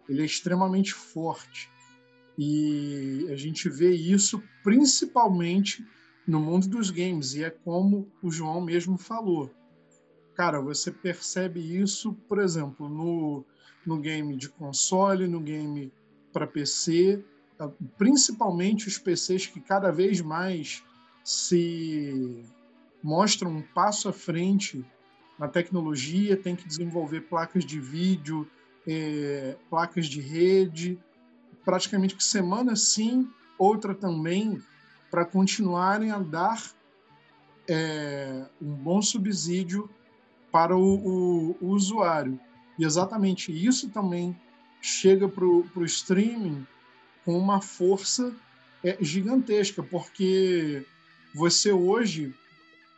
[SPEAKER 3] ele é extremamente forte. E a gente vê isso principalmente no mundo dos games, e é como o João mesmo falou. Cara, você percebe isso, por exemplo, no, no game de console, no game para PC, principalmente os PCs que cada vez mais se mostram um passo à frente na tecnologia, tem que desenvolver placas de vídeo, é, placas de rede, praticamente que semana sim, outra também, para continuarem a dar é, um bom subsídio para o, o, o usuário. E exatamente isso também chega para o streaming com uma força é, gigantesca, porque você hoje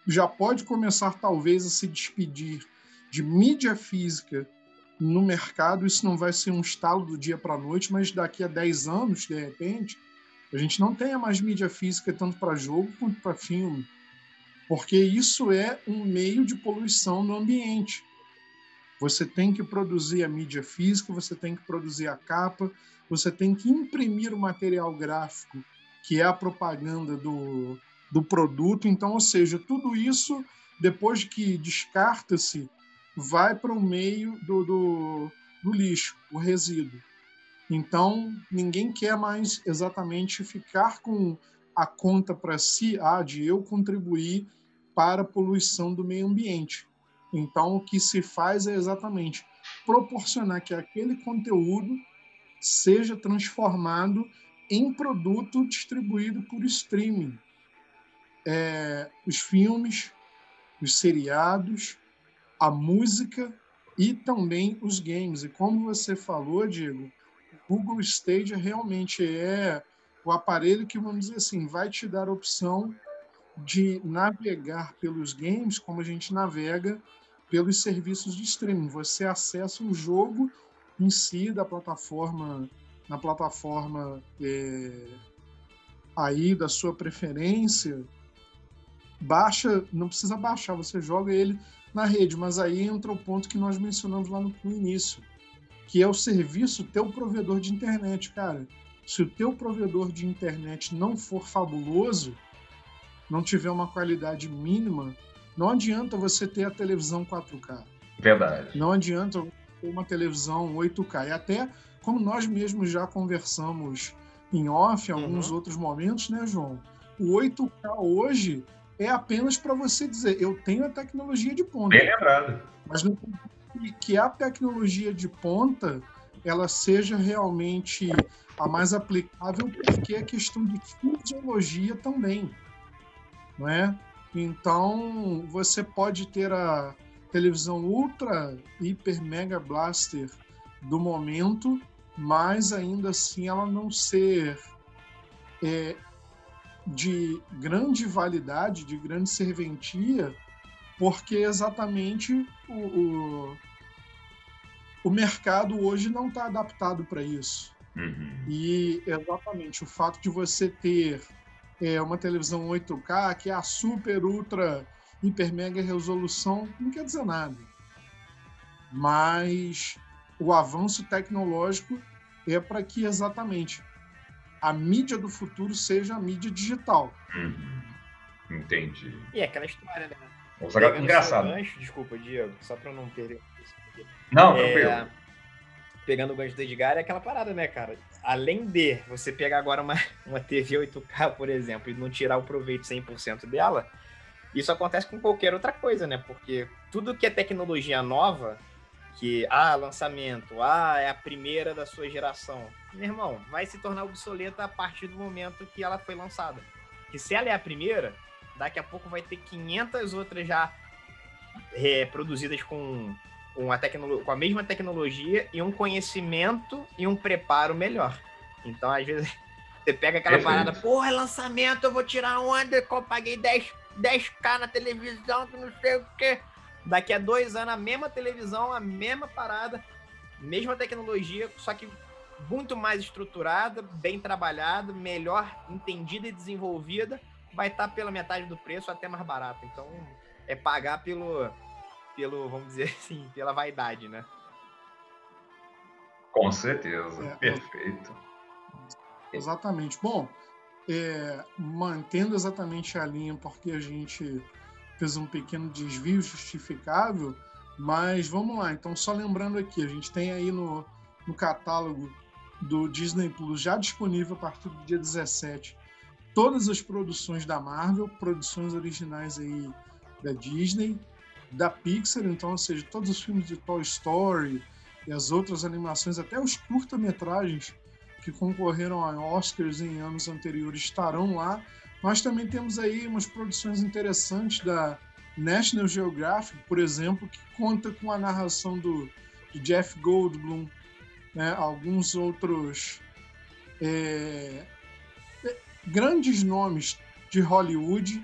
[SPEAKER 3] já pode começar talvez a se despedir de mídia física no mercado. Isso não vai ser um estalo do dia para a noite, mas daqui a 10 anos, de repente, a gente não tenha mais mídia física tanto para jogo quanto para filme, porque isso é um meio de poluição no ambiente. Você tem que produzir a mídia física, você tem que produzir a capa, você tem que imprimir o material gráfico, que é a propaganda do, do produto. Então, ou seja, tudo isso, depois que descarta-se, vai para o meio do, do, do lixo, o resíduo. Então, ninguém quer mais exatamente ficar com a conta para si, ah, de eu contribuir para a poluição do meio ambiente. Então, o que se faz é exatamente proporcionar que aquele conteúdo seja transformado em produto distribuído por streaming. É, os filmes, os seriados, a música e também os games. E como você falou, Diego, o Google Stadia realmente é o aparelho que, vamos dizer assim, vai te dar a opção de navegar pelos games como a gente navega pelos serviços de streaming. Você acessa o jogo em si da plataforma, na plataforma é, aí da sua preferência, baixa, não precisa baixar, você joga ele na rede, mas aí entra o ponto que nós mencionamos lá no, no início, que é o serviço teu provedor de internet, cara. Se o teu provedor de internet não for fabuloso, não tiver uma qualidade mínima, não adianta você ter a televisão 4K.
[SPEAKER 2] Verdade.
[SPEAKER 3] Não adianta ter uma televisão 8K. E até como nós mesmos já conversamos em off em alguns uhum. outros momentos, né, João? O 8K hoje é apenas para você dizer, eu tenho a tecnologia de ponta.
[SPEAKER 2] Bem lembrado.
[SPEAKER 3] Mas não que a tecnologia de ponta ela seja realmente a mais aplicável, porque é questão de fisiologia também, não é? Então, você pode ter a televisão ultra, hiper, mega blaster do momento mas ainda assim ela não ser é, de grande validade, de grande serventia, porque exatamente o, o, o mercado hoje não está adaptado para isso. Uhum. E exatamente o fato de você ter é, uma televisão 8K, que é a super, ultra, hiper, mega resolução, não quer dizer nada. Mas o avanço tecnológico é para que exatamente a mídia do futuro seja a mídia digital.
[SPEAKER 2] Uhum. Entendi.
[SPEAKER 1] E é aquela história, né?
[SPEAKER 2] Vamos jogar engraçado.
[SPEAKER 1] Gancho, desculpa, Diego, só para não perder.
[SPEAKER 2] Não, é,
[SPEAKER 1] Pegando o gancho do Edgar, é aquela parada, né, cara? Além de você pegar agora uma, uma TV 8K, por exemplo, e não tirar o proveito 100% dela, isso acontece com qualquer outra coisa, né? Porque tudo que é tecnologia nova, que, ah, lançamento, ah, é a primeira da sua geração, meu irmão, vai se tornar obsoleta a partir do momento que ela foi lançada. Que se ela é a primeira, daqui a pouco vai ter 500 outras já é, produzidas com, com, a com a mesma tecnologia e um conhecimento e um preparo melhor. Então, às vezes, você pega aquela Perfeito. parada, porra, é lançamento, eu vou tirar onda, eu paguei 10, 10k na televisão, que não sei o quê. Daqui a dois anos, a mesma televisão, a mesma parada, mesma tecnologia, só que muito mais estruturada, bem trabalhada, melhor entendida e desenvolvida, vai estar pela metade do preço, até mais barato. Então, é pagar pelo, pelo vamos dizer assim, pela vaidade, né?
[SPEAKER 2] Com certeza, é, perfeito.
[SPEAKER 3] Exatamente. Bom, é, mantendo exatamente a linha, porque a gente fez um pequeno desvio justificável, mas vamos lá. Então, só lembrando aqui, a gente tem aí no, no catálogo do Disney Plus já disponível a partir do dia 17 todas as produções da Marvel, produções originais aí da Disney, da Pixar, então, ou seja, todos os filmes de Toy Story e as outras animações, até os curta-metragens que concorreram a Oscars em anos anteriores estarão lá. Nós também temos aí umas produções interessantes da National Geographic, por exemplo, que conta com a narração do, do Jeff Goldblum, né? alguns outros é, grandes nomes de Hollywood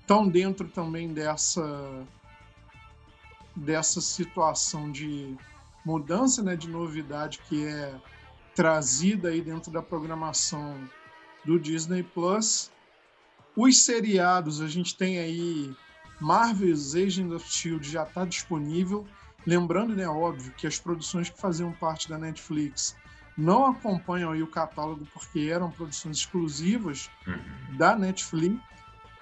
[SPEAKER 3] estão dentro também dessa dessa situação de mudança, né, de novidade que é trazida aí dentro da programação do Disney Plus. Os seriados, a gente tem aí Marvel's Agents of Shield já está disponível. Lembrando, né, óbvio, que as produções que faziam parte da Netflix não acompanham aí o catálogo porque eram produções exclusivas uhum. da Netflix,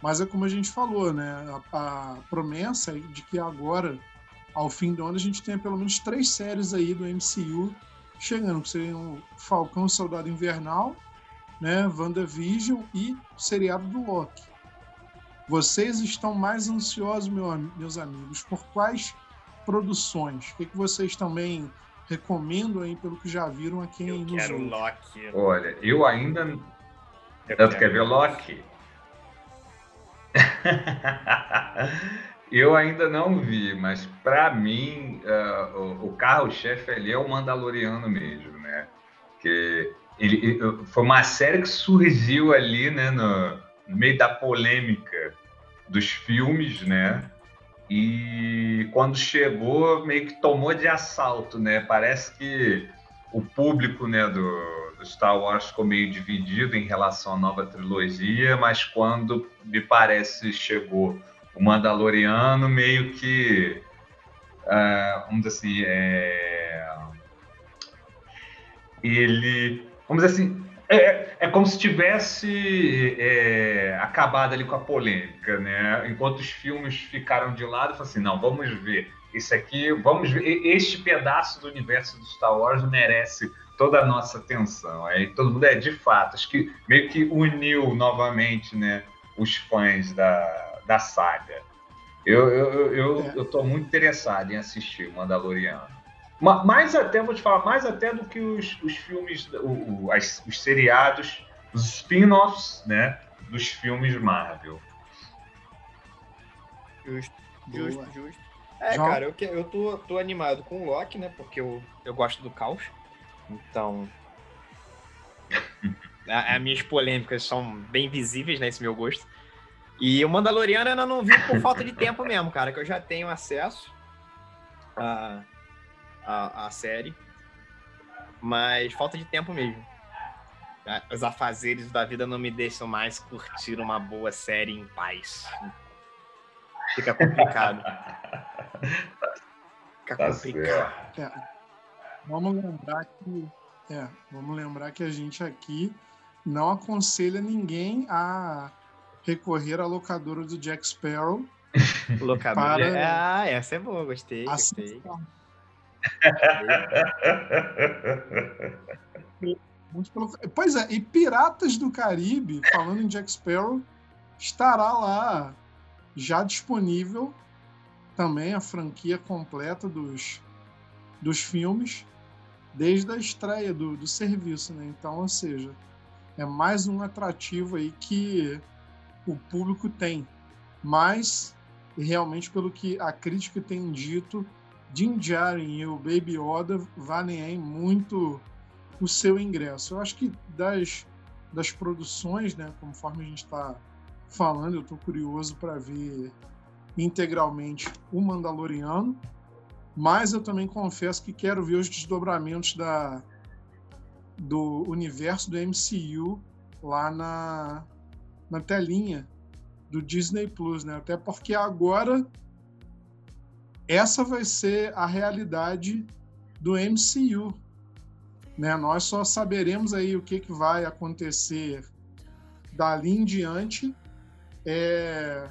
[SPEAKER 3] mas é como a gente falou, né? A, a, promessa é de que agora, ao fim do ano, a gente tenha pelo menos três séries aí do MCU chegando, que seriam Falcão Soldado Invernal, né? WandaVision e o seriado do Loki. Vocês estão mais ansiosos, meu, meus amigos, por quais produções? O que, que vocês também recomendo aí pelo que já viram a quem
[SPEAKER 1] eu nos quero ouve. Loki.
[SPEAKER 2] Olha, eu ainda. Eu Tanto quer ver Loki? eu ainda não vi, mas para mim uh, o, o carro-chefe ali é o Mandaloriano mesmo, né? Que ele, foi uma série que surgiu ali, né, no, no meio da polêmica dos filmes, né? e quando chegou meio que tomou de assalto, né? Parece que o público, né, do, do, Star Wars ficou meio dividido em relação à nova trilogia, mas quando me parece chegou o Mandaloriano, meio que uh, vamos dizer assim, é... ele vamos dizer assim é, é como se tivesse é, acabado ali com a polêmica, né? Enquanto os filmes ficaram de lado, falou assim, não, vamos ver isso aqui, vamos ver, este pedaço do universo do Star Wars merece toda a nossa atenção. Aí todo mundo é de fato, acho que meio que uniu novamente, né, os fãs da, da saga. Eu, eu, eu, é. eu tô muito interessado em assistir Mandaloriano. Mais até, vou te falar, mais até do que os, os filmes, o, o, as, os seriados, os spin-offs, né, dos filmes Marvel.
[SPEAKER 1] Justo, justo, justo. É, João? cara, eu, eu tô, tô animado com o Loki, né? Porque eu, eu gosto do caos. Então. as minhas polêmicas são bem visíveis, né? Esse meu gosto. E o Mandaloriano eu ainda não vi por falta de tempo mesmo, cara, que eu já tenho acesso à, à, à série. Mas falta de tempo mesmo. Os afazeres da vida não me deixam mais curtir uma boa série em paz. Fica complicado. Fica tá complicado.
[SPEAKER 3] É, vamos lembrar que é, vamos lembrar que a gente aqui não aconselha ninguém a recorrer à locadora do Jack Sparrow.
[SPEAKER 1] Locadora. Para... Ah, essa é boa, gostei, gostei.
[SPEAKER 3] Pois é, e Piratas do Caribe, falando em Jack Sparrow, estará lá já disponível também a franquia completa dos, dos filmes desde a estreia do, do serviço, né? Então, ou seja, é mais um atrativo aí que o público tem. Mas, realmente, pelo que a crítica tem dito, Jim Djarin e o Baby Yoda valem muito o seu ingresso. Eu acho que das, das produções, né, conforme a gente está falando, eu estou curioso para ver integralmente o Mandaloriano, mas eu também confesso que quero ver os desdobramentos da, do universo do MCU lá na, na telinha do Disney Plus, né? Até porque agora essa vai ser a realidade do MCU. Né? Nós só saberemos aí o que, que vai acontecer dali em diante é,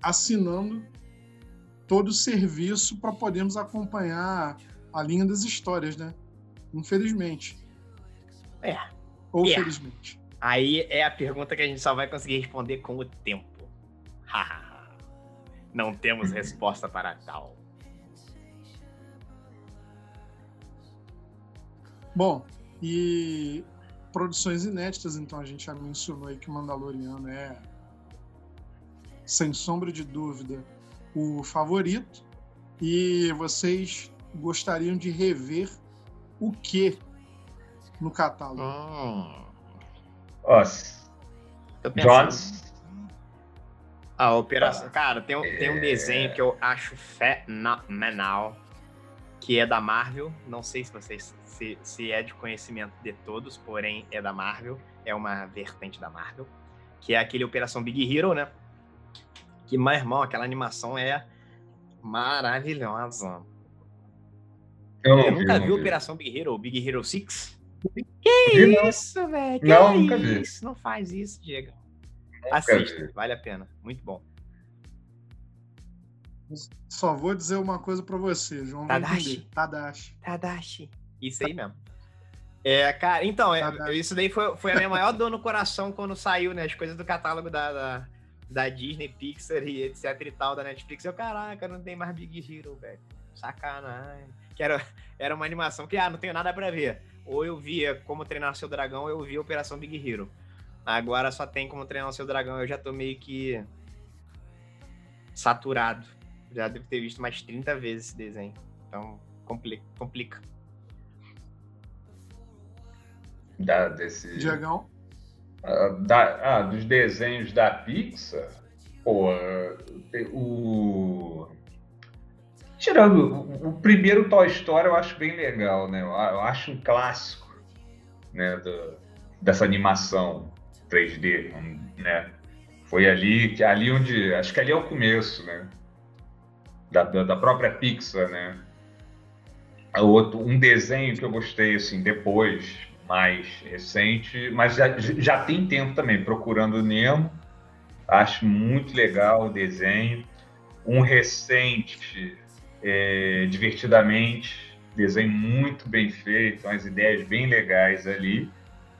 [SPEAKER 3] assinando todo o serviço para podermos acompanhar a linha das histórias, né? Infelizmente.
[SPEAKER 1] É.
[SPEAKER 3] Ou é. felizmente.
[SPEAKER 1] Aí é a pergunta que a gente só vai conseguir responder com o tempo. Não temos resposta para tal.
[SPEAKER 3] Bom, e produções inéditas, então a gente já mencionou aí que o Mandaloriano é, sem sombra de dúvida, o favorito. E vocês gostariam de rever o que no catálogo?
[SPEAKER 2] Hum. Nossa. Jones.
[SPEAKER 1] A operação. Cara, tem, tem um é. desenho que eu acho fenomenal, que é da Marvel. Não sei se vocês se, se é de conhecimento de todos, porém é da Marvel. É uma vertente da Marvel. Que é aquele Operação Big Hero, né? Que, meu irmão, aquela animação é maravilhosa. Eu, eu nunca vi, vi Operação Big Hero, Big Hero 6? Que vi, isso, velho? Não, nunca vi. Isso? Não faz isso, Diego. Assista, vale a pena. Muito bom.
[SPEAKER 3] Só vou dizer uma coisa para você, João.
[SPEAKER 1] Tadashi.
[SPEAKER 3] Tadashi.
[SPEAKER 1] Tadashi. Isso aí mesmo. É, cara, então, é, isso daí foi, foi a minha maior dor no coração quando saiu, né? As coisas do catálogo da, da, da Disney, Pixar e etc e tal, da Netflix. Eu, caraca, não tem mais Big Hero, velho. Sacanagem. Que era, era uma animação que, ah, não tenho nada para ver. Ou eu via Como Treinar Seu Dragão, ou eu via Operação Big Hero. Agora só tem Como Treinar Seu Dragão. Eu já tô meio que saturado. Já devo ter visto mais 30 vezes esse desenho. Então, complica. complica.
[SPEAKER 2] Da, desse...
[SPEAKER 3] Diagão?
[SPEAKER 2] Uh, da, ah, dos desenhos da Pixar, pô, o. Tirando o, o, primeiro Toy Story, eu acho bem legal, né? Eu, eu acho um clássico, né? Do, dessa animação 3D, né? Foi ali, que ali onde, acho que ali é o começo, né? Da, da, própria Pixar, né? Outro, um desenho que eu gostei assim depois, mais recente, mas já, já tem tempo também, Procurando Nemo. Acho muito legal o desenho. Um recente, é, Divertidamente, desenho muito bem feito, umas ideias bem legais ali.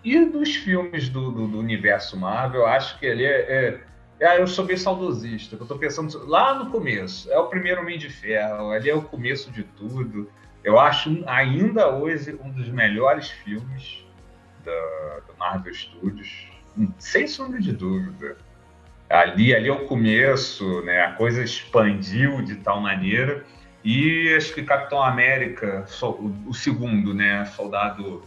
[SPEAKER 2] E dos filmes do, do, do universo Marvel, acho que ali é, é, é, eu sou bem saudosista, eu estou pensando lá no começo. É o primeiro Homem de Ferro, ali é o começo de tudo. Eu acho ainda hoje um dos melhores filmes da, da Marvel Studios, sem sombra de dúvida. ali, ali é o começo, né? A coisa expandiu de tal maneira e acho que Capitão América, o segundo, né? Soldado,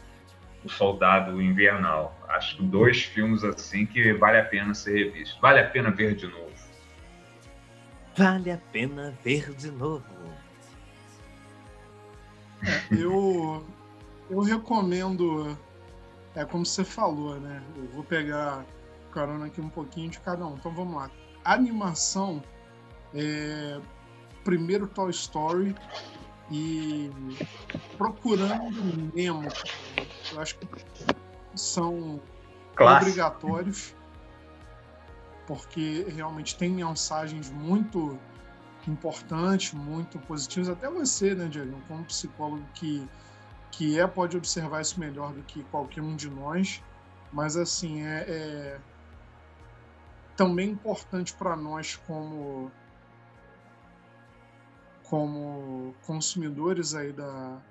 [SPEAKER 2] o Soldado Invernal. Acho que dois filmes assim que vale a pena ser revisto. Vale a pena ver de novo.
[SPEAKER 1] Vale a pena ver de novo.
[SPEAKER 3] É, eu, eu recomendo, é como você falou, né? Eu vou pegar carona aqui um pouquinho de cada um. Então vamos lá. Animação, é, primeiro Toy Story e Procurando Nemo. Eu acho que são Clássico. obrigatórios porque realmente tem mensagens muito importantes, muito positivas. Até você, né, Diego, como psicólogo que, que é, pode observar isso melhor do que qualquer um de nós. Mas, assim, é, é também importante para nós como como consumidores aí da,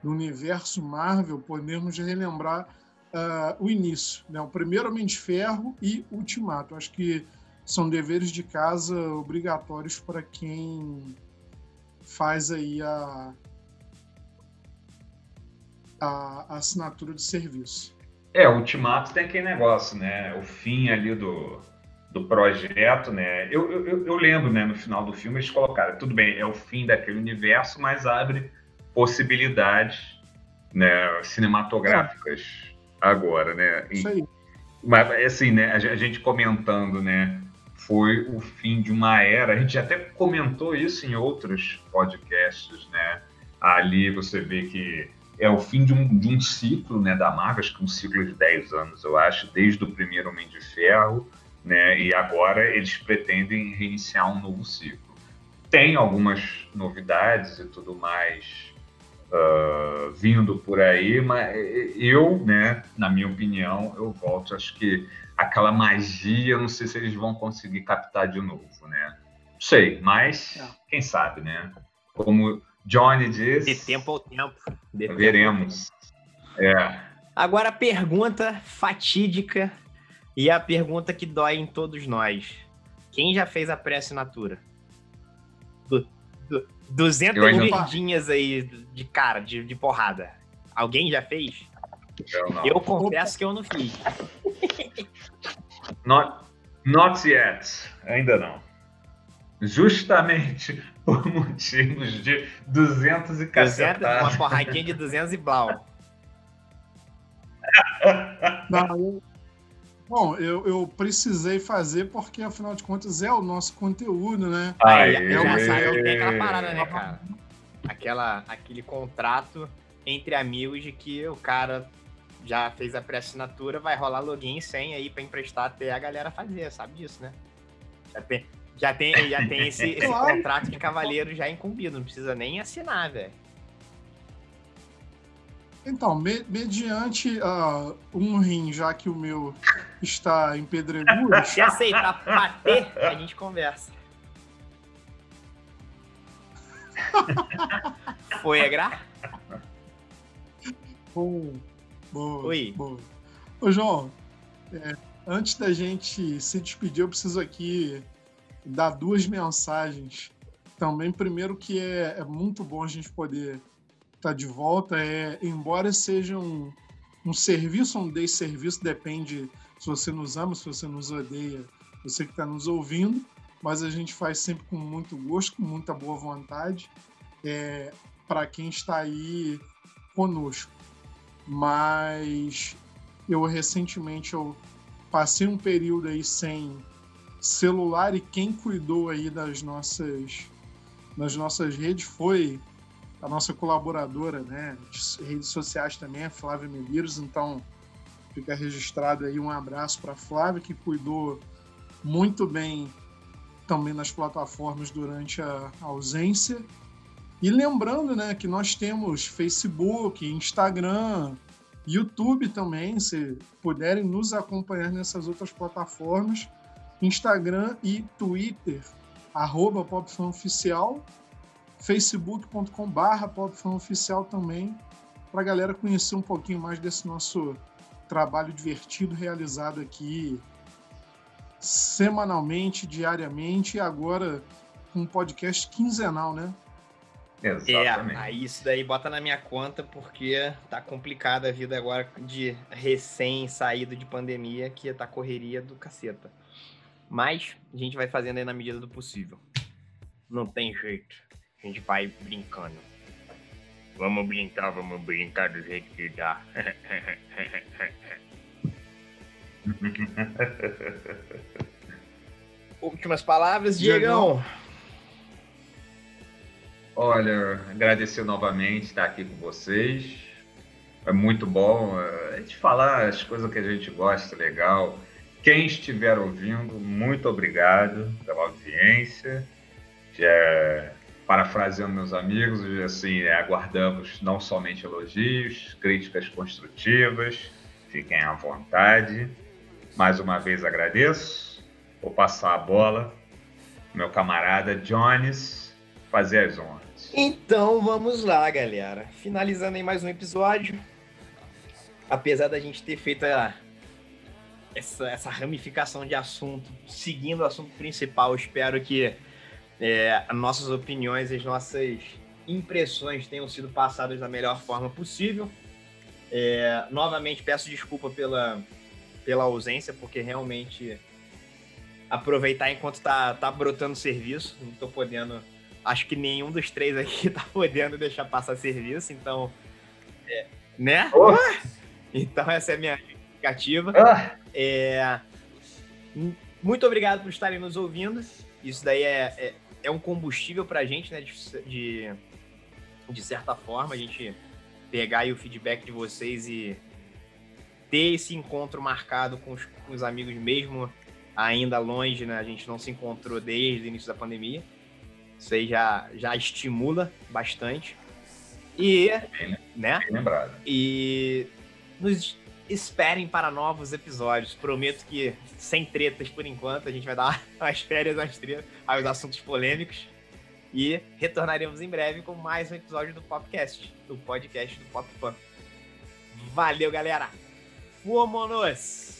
[SPEAKER 3] do universo Marvel, podemos relembrar uh, o início, né? o primeiro Homem de Ferro e Ultimato. Acho que são deveres de casa obrigatórios para quem faz aí a, a, assinatura de serviço.
[SPEAKER 2] É, o Ultimato tem aquele negócio, né? O fim ali do, do projeto, né? Eu, eu, eu lembro, né, no final do filme, eles colocaram, tudo bem, é o fim daquele universo, mas abre possibilidades né, cinematográficas agora, né?
[SPEAKER 3] Isso aí.
[SPEAKER 2] Mas, assim, né, a gente comentando, né, foi o fim de uma era, a gente até comentou isso em outros podcasts, né? Ali você vê que é o fim de um, de um ciclo, né, da Marvel, acho que um ciclo de 10 anos, eu acho, desde o primeiro Homem de Ferro, né, e agora eles pretendem reiniciar um novo ciclo. Tem algumas novidades e tudo mais, uh, vindo por aí, mas eu, né, na minha opinião, eu volto, acho que aquela magia, não sei se eles vão conseguir captar de novo, né? Não sei, mas é. quem sabe, né? Como Johnny disse.
[SPEAKER 1] De tempo ao tempo.
[SPEAKER 2] De veremos. Tempo. É.
[SPEAKER 1] Agora a pergunta fatídica e a pergunta que dói em todos nós. Quem já fez a pré-assinatura? 200 moedinhas aí de cara, de, de porrada. Alguém já fez? Eu, não. eu confesso que eu não fiz.
[SPEAKER 2] Not, not yet. Ainda não. Justamente por motivos de 200 e cacetada.
[SPEAKER 1] Uma porradinha de 200 e blau.
[SPEAKER 3] Não, eu, Bom, eu, eu precisei fazer porque, afinal de contas, é o nosso conteúdo, né?
[SPEAKER 1] Aí, é uma saída, tem aquela parada, né, cara? Aquela, aquele contrato entre amigos de que o cara já fez a pré-assinatura, vai rolar login e senha aí pra emprestar até a galera fazer, sabe disso, né? Já tem, já tem, já tem esse, esse contrato de cavaleiro já incumbido, não precisa nem assinar, velho.
[SPEAKER 3] Então, me, mediante uh, um rim, já que o meu está em pedregulhos...
[SPEAKER 1] Se aceitar bater, a gente conversa. Foi, Agra?
[SPEAKER 3] Bom, bom,
[SPEAKER 1] Oi.
[SPEAKER 3] bom. Ô, João, é, antes da gente se despedir, eu preciso aqui dar duas mensagens. Também, primeiro, que é, é muito bom a gente poder tá de volta. É, embora seja um, um serviço, um desserviço, depende se você nos ama, se você nos odeia, você que está nos ouvindo, mas a gente faz sempre com muito gosto, com muita boa vontade, é, para quem está aí conosco. Mas eu recentemente eu passei um período aí sem celular e quem cuidou aí das nossas das nossas redes foi a nossa colaboradora, né, de redes sociais também, a Flávia Medeiros. Então, fica registrado aí um abraço para a Flávia, que cuidou muito bem também nas plataformas durante a ausência. E lembrando, né, que nós temos Facebook, Instagram, YouTube também, se puderem nos acompanhar nessas outras plataformas, Instagram e Twitter, arroba PopFanOficial, facebook.com.br popfanoficial também, para a galera conhecer um pouquinho mais desse nosso trabalho divertido realizado aqui semanalmente, diariamente e agora com um podcast quinzenal, né?
[SPEAKER 1] Exatamente. É, aí isso daí bota na minha conta porque tá complicada a vida agora de recém saído de pandemia, que tá correria do caceta. Mas a gente vai fazendo aí na medida do possível. Não tem jeito. A gente vai brincando. Vamos brincar, vamos brincar do jeito que dá. Últimas palavras, Diegão.
[SPEAKER 2] Olha, agradecer novamente estar aqui com vocês. É muito bom é, a gente falar as coisas que a gente gosta, legal. Quem estiver ouvindo, muito obrigado pela audiência. Já, parafraseando meus amigos, assim, aguardamos não somente elogios, críticas construtivas, fiquem à vontade. Mais uma vez agradeço. Vou passar a bola, meu camarada Jones, fazer as honras.
[SPEAKER 1] Então vamos lá, galera. Finalizando aí mais um episódio. Apesar da gente ter feito a, essa, essa ramificação de assunto, seguindo o assunto principal, espero que é, nossas opiniões, as nossas impressões tenham sido passadas da melhor forma possível. É, novamente peço desculpa pela, pela ausência, porque realmente aproveitar enquanto tá, tá brotando serviço, não tô podendo acho que nenhum dos três aqui tá podendo deixar passar serviço, então. É, né? Oh. Então, essa é a minha justificativa. Ah. É, muito obrigado por estarem nos ouvindo. Isso daí é, é, é um combustível pra gente, né? De, de, de certa forma, a gente pegar o feedback de vocês e ter esse encontro marcado com os, com os amigos mesmo ainda longe, né? A gente não se encontrou desde o início da pandemia. Isso aí já, já estimula bastante. E, bem, né? Bem lembrado. E nos esperem para novos episódios. Prometo que sem tretas por enquanto, a gente vai dar umas férias às tretas, aos assuntos polêmicos. E retornaremos em breve com mais um episódio do Popcast, do podcast do Pop Fan. Valeu, galera! Fomos!